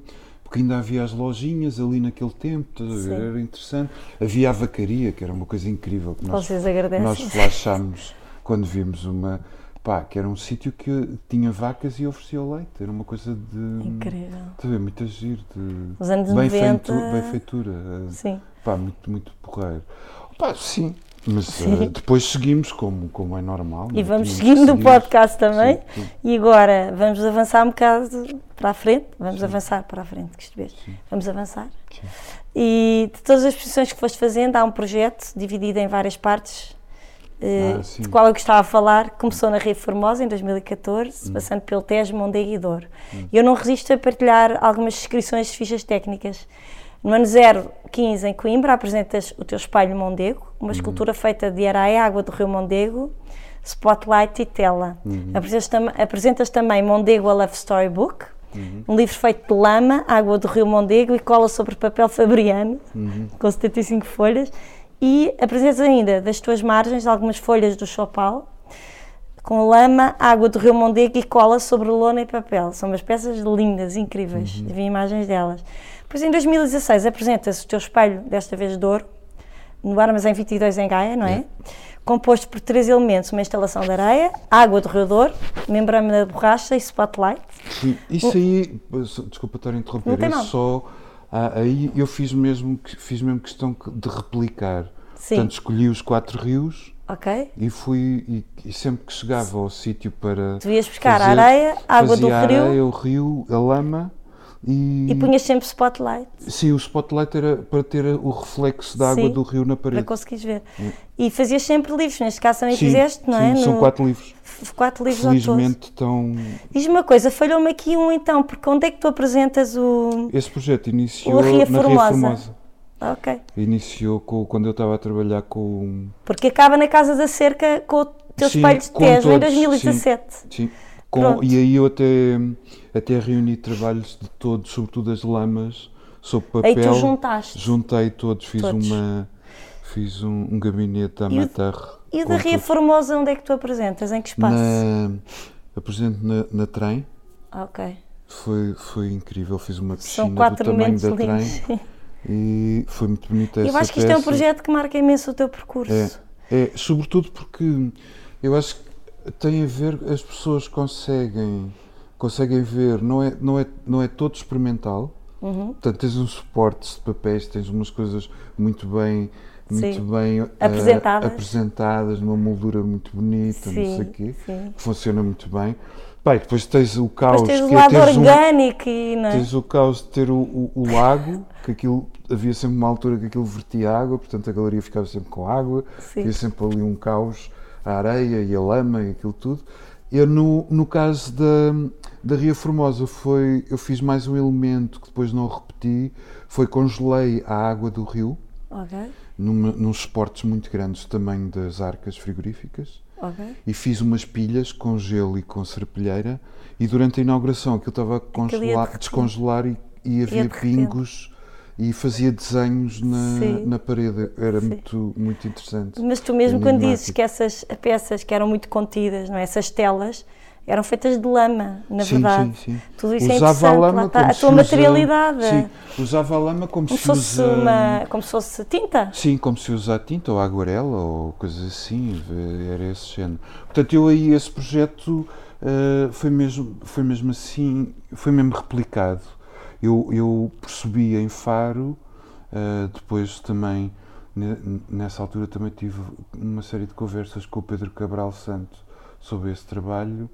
Porque ainda havia as lojinhas ali naquele tempo? Sim. era interessante. Havia a vacaria, que era uma coisa incrível que nós, nós flashámos quando vimos uma. Pá, que era um sítio que tinha vacas e oferecia o leite. Era uma coisa de. Incrível. A ver? Muito giro. De, Os anos bem 90. benfeitura. eh, Sim. Pá, muito, muito porreiro. Pá, sim. Mas Sim. eh, depois seguimos como, como é normal. E é? vamos Tínhamos seguindo seguir. podcast também. Sim, sim. E agora vamos avançar um bocado para a frente. Vamos avançar para a frente, que isto vês. Vamos avançar. Sim. E de todas as exposições que foste fazendo, há um projeto dividido em várias partes, eh, Ah, sim. de qual eu gostava de falar. Começou na Ria Formosa, em 2014, passando pelo Tejo, Mondego e Douro. E eu não resisto a partilhar algumas descrições de fichas técnicas. No ano 015, em Coimbra, apresentas o teu espelho Mondego, uma escultura feita de areia, água do rio Mondego, spotlight e tela. Apresentas, tam- apresentas também Mondego a Love Storybook, um livro feito de lama, água do rio Mondego e cola sobre papel fabriano, com 75 folhas. E apresentas ainda das tuas margens algumas folhas do Chopal, com lama, água do rio Mondego e cola sobre lona e papel. São umas peças lindas, incríveis. Vi imagens delas. Depois, em 2016, apresentas o teu espelho, desta vez de ouro, no Armazém 22 em Gaia, não é? Composto por três elementos: uma instalação de areia, água do rio Douro, membrana de borracha e spotlight. Sim, isso aí, desculpa estar a interromper, Não é só. ah, aí eu fiz mesmo, fiz mesmo questão que- de replicar. Sim. Portanto, escolhi os quatro rios Ok? e fui. E, e sempre que chegava ao sítio para. Tu ias buscar a fazer- areia, a água do fazia a rio areia, o rio, a lama e. e punhas sempre spotlight Sim, o spotlight era para ter o reflexo da água Sim, do rio na para parede. conseguires ver. E fazias sempre livros, neste caso também Sim, fizeste, não é? sim, são No- quatro livros. quatro livros ao todo. Felizmente estão. Diz-me uma coisa, falhou-me aqui um então, porque onde é que tu apresentas o. Esse projeto iniciou O Ria na Ria Formosa. Ok. Iniciou com, quando eu estava a trabalhar com. Porque acaba na Casa da Cerca com o teu Sim, espelho de com Tejo em todos, 2017. Sim, com, Pronto. e aí eu até, até reuni trabalhos de todos, sobretudo as lamas, sob Aí papel. tu juntaste. Juntei todos, fiz Todos. uma. Fiz um, um gabinete à matar. E o da Ria Formosa, onde é que tu apresentas? Em que espaço? Na, apresento na, na trem. Ah, Ok. Foi, foi incrível, fiz uma piscina São quatro do tamanho da lindos. trem e foi muito bonita essa Eu acho que isto é um peça. projeto que marca imenso o teu percurso. É, é, sobretudo porque eu acho que tem a ver, as pessoas conseguem, conseguem ver, não é, não é, não é todo experimental, Uhum. portanto tens uns suportes de papéis, tens umas coisas muito bem, muito Sim. bem eh, Apresentadas. apresentadas, numa moldura muito bonita, não sei Sim, o quê, sim. que funciona muito bem. Pai, depois tens o caos, Depois tens o que é lado teres um- orgânico e. Não é? Tens o caos de ter o, o- o lago, que aquilo havia sempre uma altura que aquilo vertia água, portanto a galeria ficava sempre com água, Sim. havia sempre ali um caos, a areia e a lama e aquilo tudo. Eu, no, no caso da, da Ria Formosa, foi, eu fiz mais um elemento que depois não repeti, foi congelei a água do rio, Ok, numa, nos suportes muito grandes, do tamanho das arcas frigoríficas ok. e fiz umas pilhas com gelo e com serpilheira e durante a inauguração aquilo estava a congelar, descongelar e, e havia pingos e fazia desenhos na, Sim. na parede. Era muito, muito interessante. Mas tu mesmo quando dizes que essas peças que eram muito contidas, não é? essas telas, eram feitas de lama, na sim, verdade. sim, sim. Tudo isso é usava a interessante, lama lá está. como A se tua usa- materialidade. Sim, usava a lama como, Como se se fosse usa. uma. como se fosse tinta. Sim, como se usa a tinta ou a aguarela ou coisas assim, era esse género. Portanto, eu aí esse projeto eh, foi, mesmo, foi mesmo assim, foi mesmo replicado. Eu, eu percebi em Faro, eh, depois também, ne- nessa altura também tive uma série de conversas com o Pedro Cabral Santo sobre esse trabalho,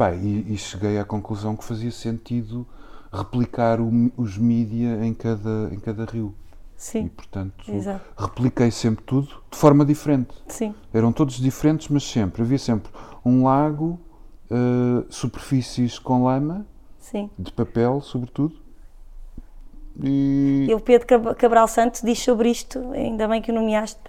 Pá, e, e cheguei à conclusão que fazia sentido replicar o os mídia em cada, em cada rio. E, Sim, portanto, Exato. repliquei sempre tudo de forma diferente. sim. Eram todos diferentes, mas sempre. Havia sempre um lago, eh, superfícies com lama, Sim. de papel, sobretudo. E. E o Pedro Cab- Cabral Santos diz sobre isto, ainda bem que o nomeaste,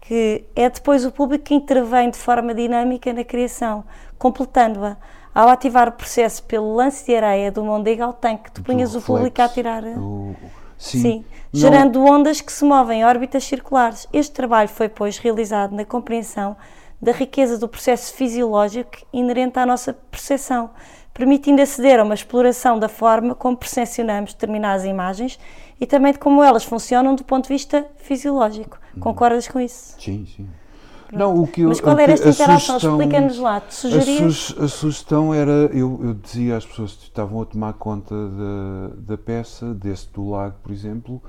que é depois o público que intervém de forma dinâmica na criação, completando-a. Ao ativar o processo pelo lance de areia do Mondego ao tanque, tu punhas o do público a tirar. O- Sim. Sim, Não- gerando ondas que se movem em órbitas circulares. Este trabalho foi, pois, realizado na compreensão da riqueza do processo fisiológico inerente à nossa percepção, permitindo aceder a uma exploração da forma como percepcionamos determinadas imagens e também de como elas funcionam do ponto de vista fisiológico. Uhum. Concordas com isso? Sim, sim. Não, o que eu- Mas qual era esta interação? Explica-nos lá. Tu A, sugerias? a sugestão era, eu, eu dizia às pessoas que estavam a tomar conta da, da peça, desse do lago, por exemplo,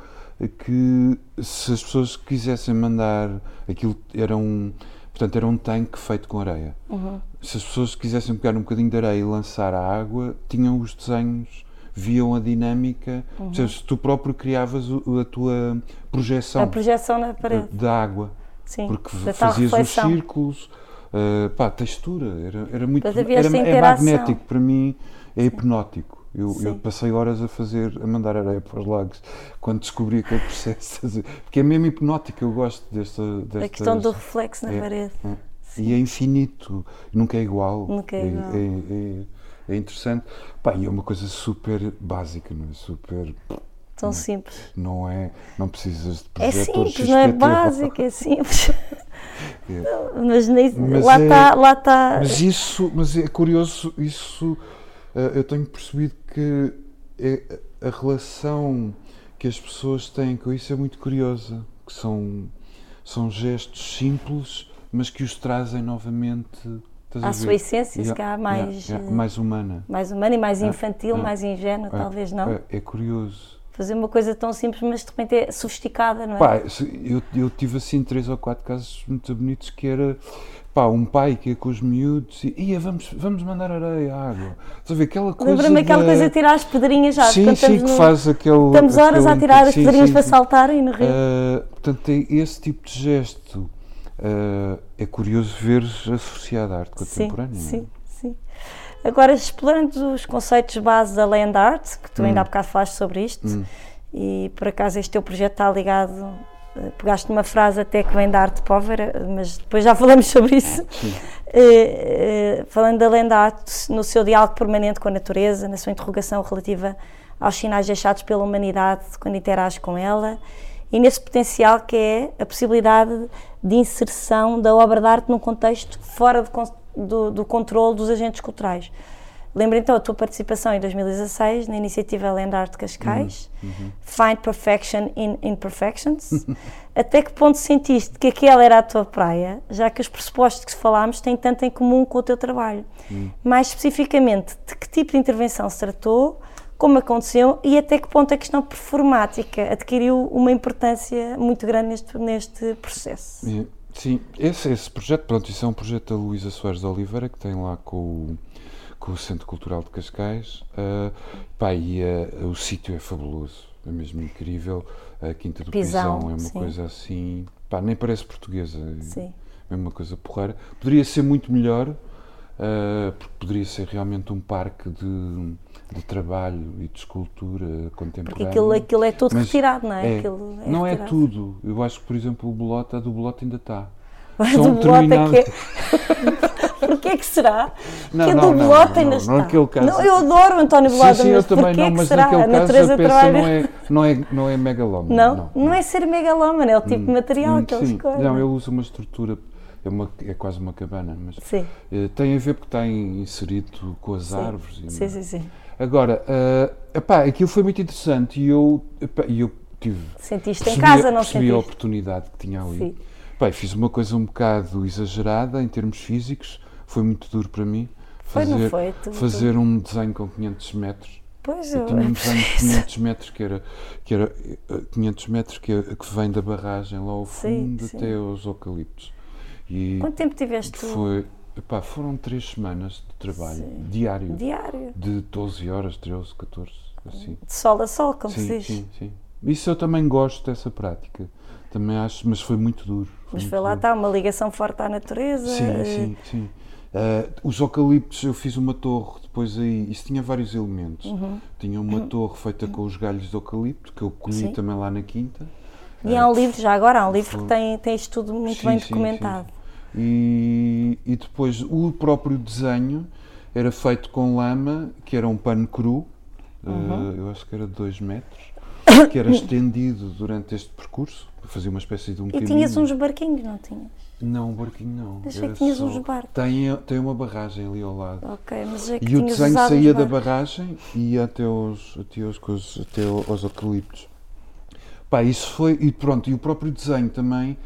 que se as pessoas quisessem mandar aquilo era um, portanto, era um tanque feito com areia. Uhum. Se as pessoas quisessem pegar um bocadinho de areia e lançar a água, tinham os desenhos, viam a dinâmica, Uhum. ou seja, tu próprio criavas a tua projeção A projeção na parede. da água Sim, porque fazias os círculos, uh, pá, textura, era, era muito era, é magnético, para mim é hipnótico. Eu, eu passei horas a fazer, a mandar areia para os lagos quando descobri aquele processo, porque é mesmo hipnótico, eu gosto desta, destas, A questão do reflexo na é, parede. é. E é infinito, nunca é igual. Nunca é igual. é, é interessante. Pá, e é uma coisa super básica, não é? Super. Tão simples. Não é. Não precisas de É simples, não é básico, é simples. Mas, nem, Mas lá é- está, lá está. Mas isso, mas é curioso, isso eh, eu tenho percebido que é, a relação que as pessoas têm com isso é muito curiosa, que são, são gestos simples, mas que os trazem novamente À sua essência, se Yeah, calhar yeah, mais, yeah, eh, mais humana. mais humano e mais É, infantil, é, mais ingênuo, É, talvez não. É, é curioso. Fazer uma coisa tão simples, mas de repente é sofisticada, não é? Pá, eu, eu tive assim três ou quatro casos muito bonitos que era pá, um pai que ia com os miúdos e ia, vamos, vamos mandar areia, água. Estás a ver aquela coisa. Lembra-me aquela da- coisa de tirar as pedrinhas já. Sim, sim, que no- faz aquele. Estamos horas a aquele- tirar as sim, pedrinhas sim, para sim. saltarem no rio. Ah, portanto, tem esse tipo de gesto. Ah, é curioso ver associado à arte contemporânea. é? sim, sim. Agora, explorando os conceitos base da land art, que tu Hum. ainda há bocado falaste sobre isto, e por acaso este teu projeto está ligado, eh, pegaste numa frase até que vem da arte povera, mas depois já falamos sobre isso. Eh, eh, falando da land art, no seu diálogo permanente com a natureza, na sua interrogação relativa aos sinais deixados pela humanidade quando interage com ela, e nesse potencial que é a possibilidade de inserção da obra de arte num contexto fora de do, do controle dos agentes culturais. Lembra então a tua participação em 2016 na iniciativa Land Art Cascais, Find Perfection in Imperfections. Até que ponto sentiste que aquela era a tua praia, já que os pressupostos que falámos têm tanto em comum com o teu trabalho? Mais especificamente, de que tipo de intervenção se tratou, como aconteceu e até que ponto a questão performática adquiriu uma importância muito grande neste, neste processo? É, Sim, esse, esse projeto, pronto, isso é um projeto da Luísa Soares de Oliveira, que tem lá com o, com o Centro Cultural de Cascais. Ah, pá, e ah, o sítio é fabuloso, é mesmo incrível. A Quinta do Pisão, Pisão, é uma sim. coisa assim, pá, nem parece portuguesa, é Sim. mesmo uma coisa porreira. Poderia ser muito melhor, ah, porque poderia ser realmente um parque de, de trabalho e de escultura Porque contemporânea. aquilo, aquilo é tudo Mas retirado, não é? é, é não é retirado. tudo. Eu acho que, por exemplo, o Bolota, a do Bolota ainda está. Mas Só o um Bolota é que é... Porquê é que será? Não, que a do não, Bolota não, ainda está. naquele caso- Não, eu adoro o António Bolota, sim, sim, eu mas também porquê não, é que mas será? naquele A caso a natureza peça trabalha... não é, não é, não é megalómana. Não, Não, não, é ser megalómano, é o tipo de material Hum, que ele escolhe. Não, ele usa uma estrutura, é, uma, é quase uma cabana, mas Sim, eh, tem a ver porque está inserido com as Sim. árvores. e- sim, sim, sim. Agora, eh, epá, aquilo foi muito interessante e eu, epá, eu tive Sentiste em casa, não percebi a sentiste? oportunidade que tinha ali. Sim. Bem, fiz uma coisa um bocado exagerada em termos físicos, foi muito duro para mim Foi, não fazer, foi? Tu- tu- fazer um desenho com 500 metros. Pois, Eu eu... tinha um desenho de 500 metros que era, que era eh, 500 metros que, que vem da barragem lá ao Sim, fundo sim. até aos eucaliptos. E Quanto tempo tiveste tu foi, epá, foram três semanas de trabalho diário, diário? de 12 horas, 13, 14, assim. De sol a sol, como se Sim, diz. sim, sim. Isso eu também gosto dessa prática. Também acho, mas foi muito duro. Mas muito foi lá duro. está, uma ligação forte à natureza. Sim, eh, sim, sim. Ah, os eucaliptos, eu fiz uma torre depois aí, isso tinha vários elementos. Uhum. Tinha uma torre feita com os galhos de eucalipto, que eu colhi Sim. também lá na quinta. E há um livro, já agora, há um livro que foi- tem, tem isto tudo muito Sim, bem sim, documentado. sim. E, e depois o próprio desenho era feito com lama, que era um pano cru, Uhum. ah, eu acho que era de 2 metros. que era estendido durante este percurso, fazia uma espécie de um E caminho. tinhas uns barquinhos, não tinhas? Não, um barquinho não. Achei que tinhas só- uns barcos. Tem, tem uma barragem ali ao lado. Ok, mas é que E o desenho saía da barragem e ia até aos, até aos, coisas- até aos eucaliptos. Pá, isso foi. E pronto, e o próprio desenho também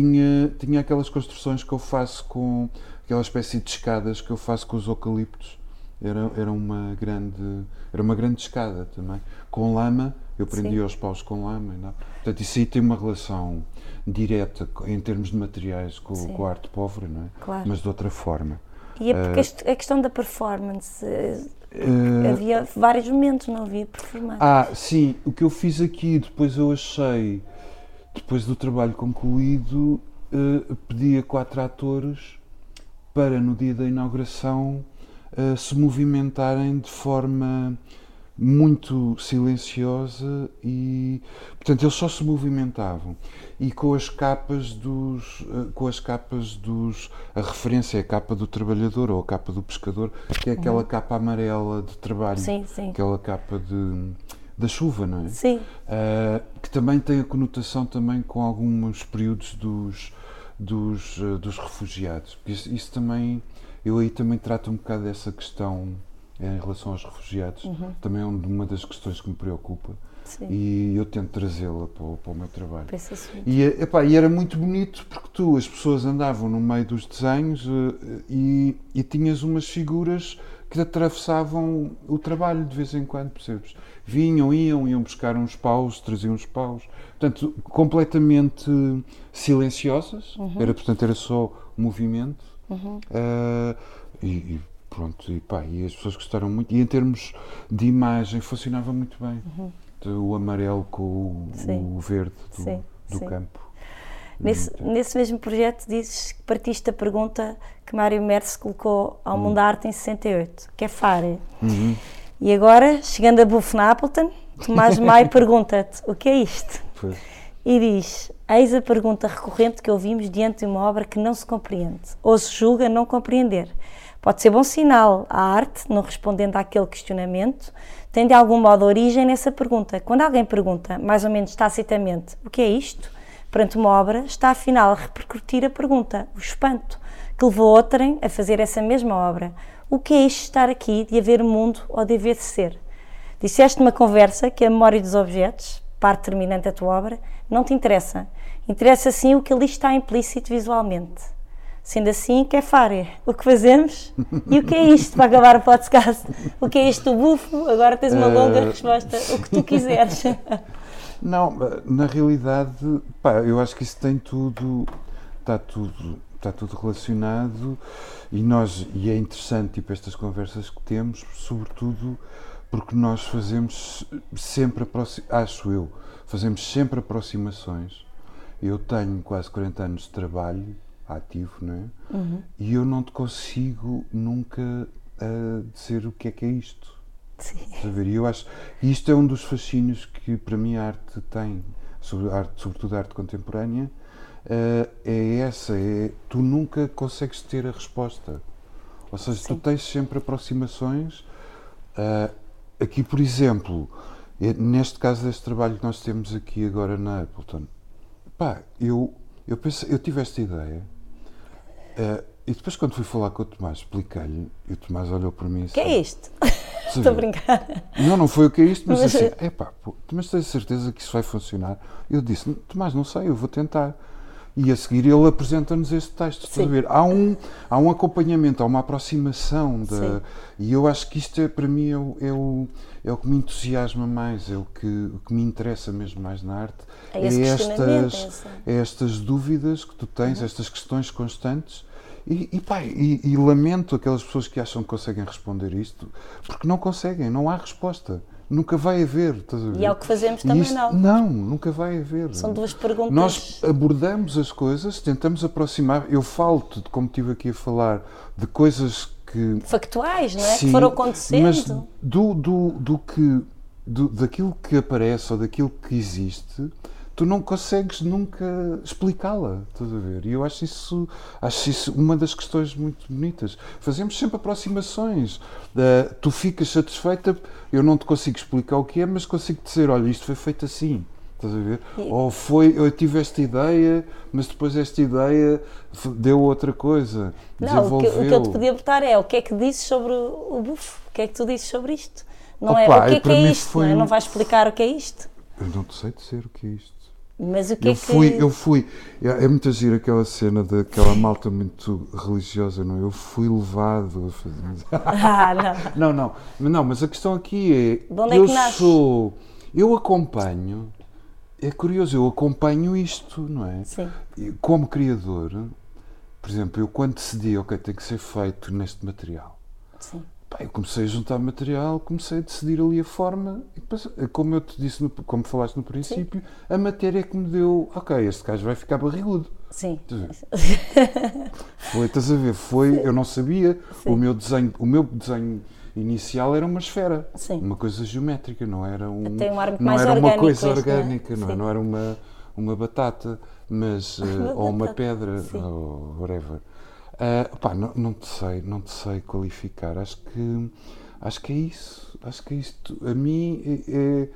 tinha, tinha aquelas construções que eu faço com. aquela espécie de escadas que eu faço com os eucaliptos. Era, era, uma, grande, era uma grande escada também. Com lama, eu prendia os paus com lama. não. Portanto, isso aí tem uma relação direta em termos de materiais com, Sim. com a arte pobre, não é? Claro. Mas de outra forma. E é porque este- a questão da performance, Eh, havia vários momentos, não havia performance. Ah, sim, o que eu fiz aqui, depois eu achei, depois do trabalho concluído, eh, pedi a quatro atores para no dia da inauguração eh, se movimentarem de forma muito silenciosa e portanto eles só se movimentavam. E com as capas dos eh, com as capas dos a referência é a capa do trabalhador ou a capa do pescador que é aquela capa amarela de trabalho. Sim, sim. aquela capa de da chuva não é Sim, Uh, que também tem a conotação também com alguns períodos dos, dos, uh, dos refugiados. Porque Isso, isso também, eu aí também trato um bocado dessa questão em relação aos refugiados. Também é um- uma das questões que me preocupa sim. e eu tento trazê-la para, o- para o meu trabalho. E, eh, epá, e era muito bonito porque tu, as pessoas andavam no meio dos desenhos eh, e, e tinhas umas figuras que atravessavam o trabalho de vez em quando, percebes? Vinham, iam, iam buscar uns paus, traziam uns paus. Portanto, completamente silenciosas. Era, portanto, era só movimento. Eh, e, e pronto, e, pá, e as pessoas gostaram muito. E em termos de imagem, funcionava muito bem. O amarelo com o, o verde do, do campo. Nesse, nesse mesmo projeto dizes que partiste a pergunta que Mário Merce colocou ao mundo da arte em 68, que é Fare. E agora, chegando a Buff na Appleton, Tomás Maio pergunta-te o que é isto? Pois. E diz: Eis a pergunta recorrente que ouvimos diante de uma obra que não se compreende, ou se julga não compreender. Pode ser bom sinal. A arte, não respondendo àquele questionamento, tem de algum modo origem nessa pergunta. Quando alguém pergunta, mais ou menos tacitamente, o que é isto? Perante uma obra, está afinal a repercutir a pergunta, o espanto, que levou outrem a fazer essa mesma obra. O que é isto estar aqui, de haver mundo ou de haver de ser? Disseste numa conversa que a memória dos objetos, parte determinante da tua obra, não te interessa. Interessa sim o que ali está implícito visualmente. Sendo assim, que é Fária? O que fazemos? E o que é isto para acabar o podcast? O que é isto do bufo? Agora tens uma longa Eh, resposta. O que tu quiseres. Não, na realidade, pá, eu acho que isso tem tudo, está tudo, está tudo relacionado e nós, e é interessante, tipo, estas conversas que temos, sobretudo porque nós fazemos sempre, acho eu, fazemos sempre aproximações. Eu tenho quase 40 anos de trabalho ativo, não é? E eu não te consigo nunca ah, dizer o que é que é isto. Sim. Estás a ver? E eu acho isto é um dos fascínios que para mim a arte tem, sobre a arte, sobretudo a arte contemporânea, eh, é essa, é tu nunca consegues ter a resposta. Ou seja, tu Sim. tens sempre aproximações. eh, aqui, por exemplo, eh, neste caso deste trabalho que nós temos aqui agora na Appleton, pá, eu, eu, pensei, eu tive esta ideia. E depois, quando fui falar com o Tomás, expliquei-lhe, e o Tomás olhou para mim e O que é isto? Estou a brincar. Não, não foi o que é isto, mas, Mas- assim, epá, pô, mas tens certeza que isso vai funcionar? Eu disse, Tomás, não sei, eu vou tentar. E a seguir ele apresenta-nos este texto. Estás a Sim. ver? Há um, há um acompanhamento, há uma aproximação. Sim. e eu acho que isto é, para mim é o, é, o, é o que me entusiasma mais, é o que, o que me interessa mesmo mais na arte. É questionamento, estas, é é estas dúvidas que tu Uhum. tens, estas questões constantes. E, e, pá, e, e lamento aquelas pessoas que acham que conseguem responder isto, porque não conseguem, não há resposta. Nunca vai haver. E é o que fazemos também isto- não. Não, nunca vai haver. São duas perguntas. Nós abordamos as coisas, tentamos aproximar. Eu falo-te, de como estive aqui a falar, de coisas que Factuais, não é? Sim, que foram acontecendo. Mas do, do, do que, do, daquilo que aparece ou daquilo que existe, tu não consegues nunca explicá-la, estás a ver? E eu acho isso, acho isso uma das questões muito bonitas. Fazemos sempre aproximações. Uh, tu ficas satisfeita, eu não te consigo explicar o que é, mas consigo dizer, olha, isto foi feito assim. Estás a ver? E... Ou foi, eu tive esta ideia, mas depois esta ideia deu outra coisa. Não, o que, o que, eu te podia botar é o que é que dizes sobre o bufo? O que é que tu dizes sobre isto? Não Opa, é o que é, que é isto? Não, é? não vais explicar o que é isto? Eu não sei dizer o que é isto. Mas o que eu é fui, que... Eu fui, é, é muito giro aquela cena daquela malta muito religiosa, não é? Eu fui levado a fazer... Ah, não. não, não, não, mas a questão aqui é, de onde é eu que sou, eu acompanho, é curioso, eu acompanho isto, não é? Sim. Como criador, por exemplo, eu quando decidi, ok, tem que ser feito neste material, Sim. Pá, eu comecei a juntar material, comecei a decidir ali a forma, e depois, como eu te disse, no, como falaste no princípio, Sim. a matéria que me deu, ok, este gajo vai ficar barrigudo. Sim. Foi, estás a ver, foi, eu não sabia, Sim. o meu desenho, o meu desenho inicial era uma esfera, Sim. uma coisa geométrica, não era um, Tem um não mais era uma coisa este, orgânica, não, é? não era uma uma batata, mas uma ou uma pedra, Sim. ou whatever. Uh, pá, não, não te sei, não te sei qualificar. Acho que acho que é isso. Acho que é isto. A mim é, é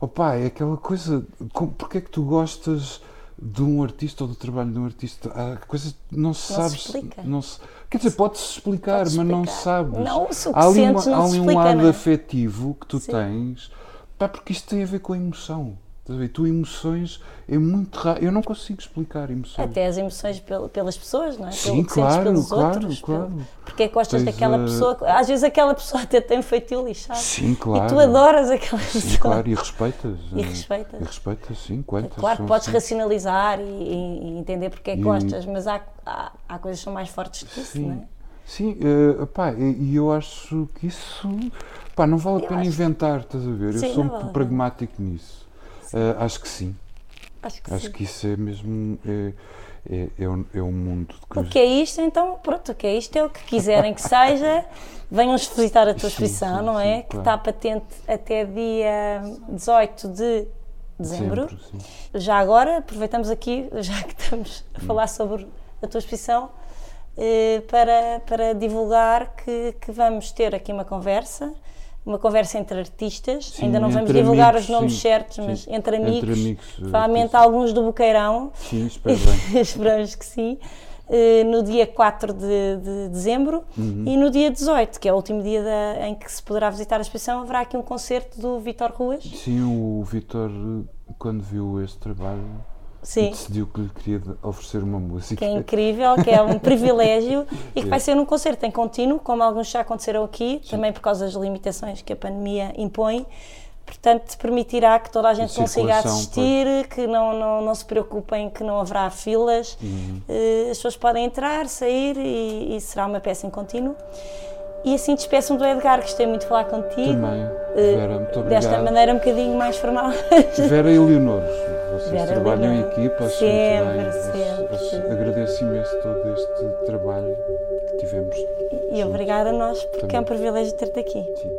opa, é aquela coisa. Com, porque é que tu gostas de um artista ou do trabalho de um artista? Há coisas não se Não sabe. se. Não se, quer dizer, pode-se explicar, Pode-se mas não explicar. sabes. Não, se há ali, uma, não há ali um lado não é? afetivo que tu Sim. tens, pá, porque isto tem a ver com a emoção. Estás a ver? Tu emoções é muito raro. Eu não consigo explicar emoções. Até as emoções pel- pelas pessoas, não é? Sim, claro, pelos claro, outros. claro. pelo- Porque é que gostas Tens daquela a- pessoa. Às vezes aquela pessoa até tem feitio lixado. Sim, claro. E tu adoras aquela Sim, pessoa. claro, e respeitas. E eh, respeitas. E respeitas, sim, quantas Claro podes assim. racionalizar e, e- e entender porque é que E- gostas, mas há, há, há coisas que são mais fortes que isso, Sim, não é? sim eh, pá, e e eu acho que isso pá, não vale a pena acho- inventar, estás a ver? Sim, eu sou não vale pragmático nisso. Eh, acho que sim, Acho que acho sim. que isso é mesmo. É, é, é, um, é um mundo de O coisas. que é isto, então, pronto, o que é isto é o que quiserem que seja. Venham visitar a tua exposição, não é? sim, que está patente até dia 18 de dezembro. Sempre. Já agora, aproveitamos aqui, já que estamos a falar sobre a tua exposição, eh, para, para divulgar que, que vamos ter aqui uma conversa, uma conversa entre artistas. Sim, Ainda não vamos divulgar amigos, os nomes sim, certos, sim. mas entre amigos, Entre amigos, eh, provavelmente alguns do Boqueirão. Sim, espero bem. Esperamos que sim. Eh, no dia 4 de, de dezembro Uhum. e no dia 18, que é o último dia da- em que se poderá visitar a exposição, haverá aqui um concerto do Vitor Ruas. Sim, o Vitor, quando viu este trabalho, Sim. decidiu que lhe queria oferecer uma música. que é incrível, que é um privilégio e que vai ser num concerto em contínuo, como alguns já aconteceram aqui, também por causa das limitações que a pandemia impõe. Portanto, permitirá que toda a gente consiga assistir, que não, não, não se preocupem que não haverá filas. Uhum. Eh, As pessoas podem entrar, sair e, e será uma peça em contínuo. E assim despeço-me do Edgar, gostei muito de falar contigo. Também, Eh, Vera, muito obrigado. Desta maneira um bocadinho mais formal. Vera e Leonor, vocês Vera e trabalham em Leonor. equipa, acho Sempre, muito bem. sempre, sempre. Agradeço imenso todo este trabalho que tivemos. e obrigada a nós, porque é um Também. privilégio ter-te aqui. Sim.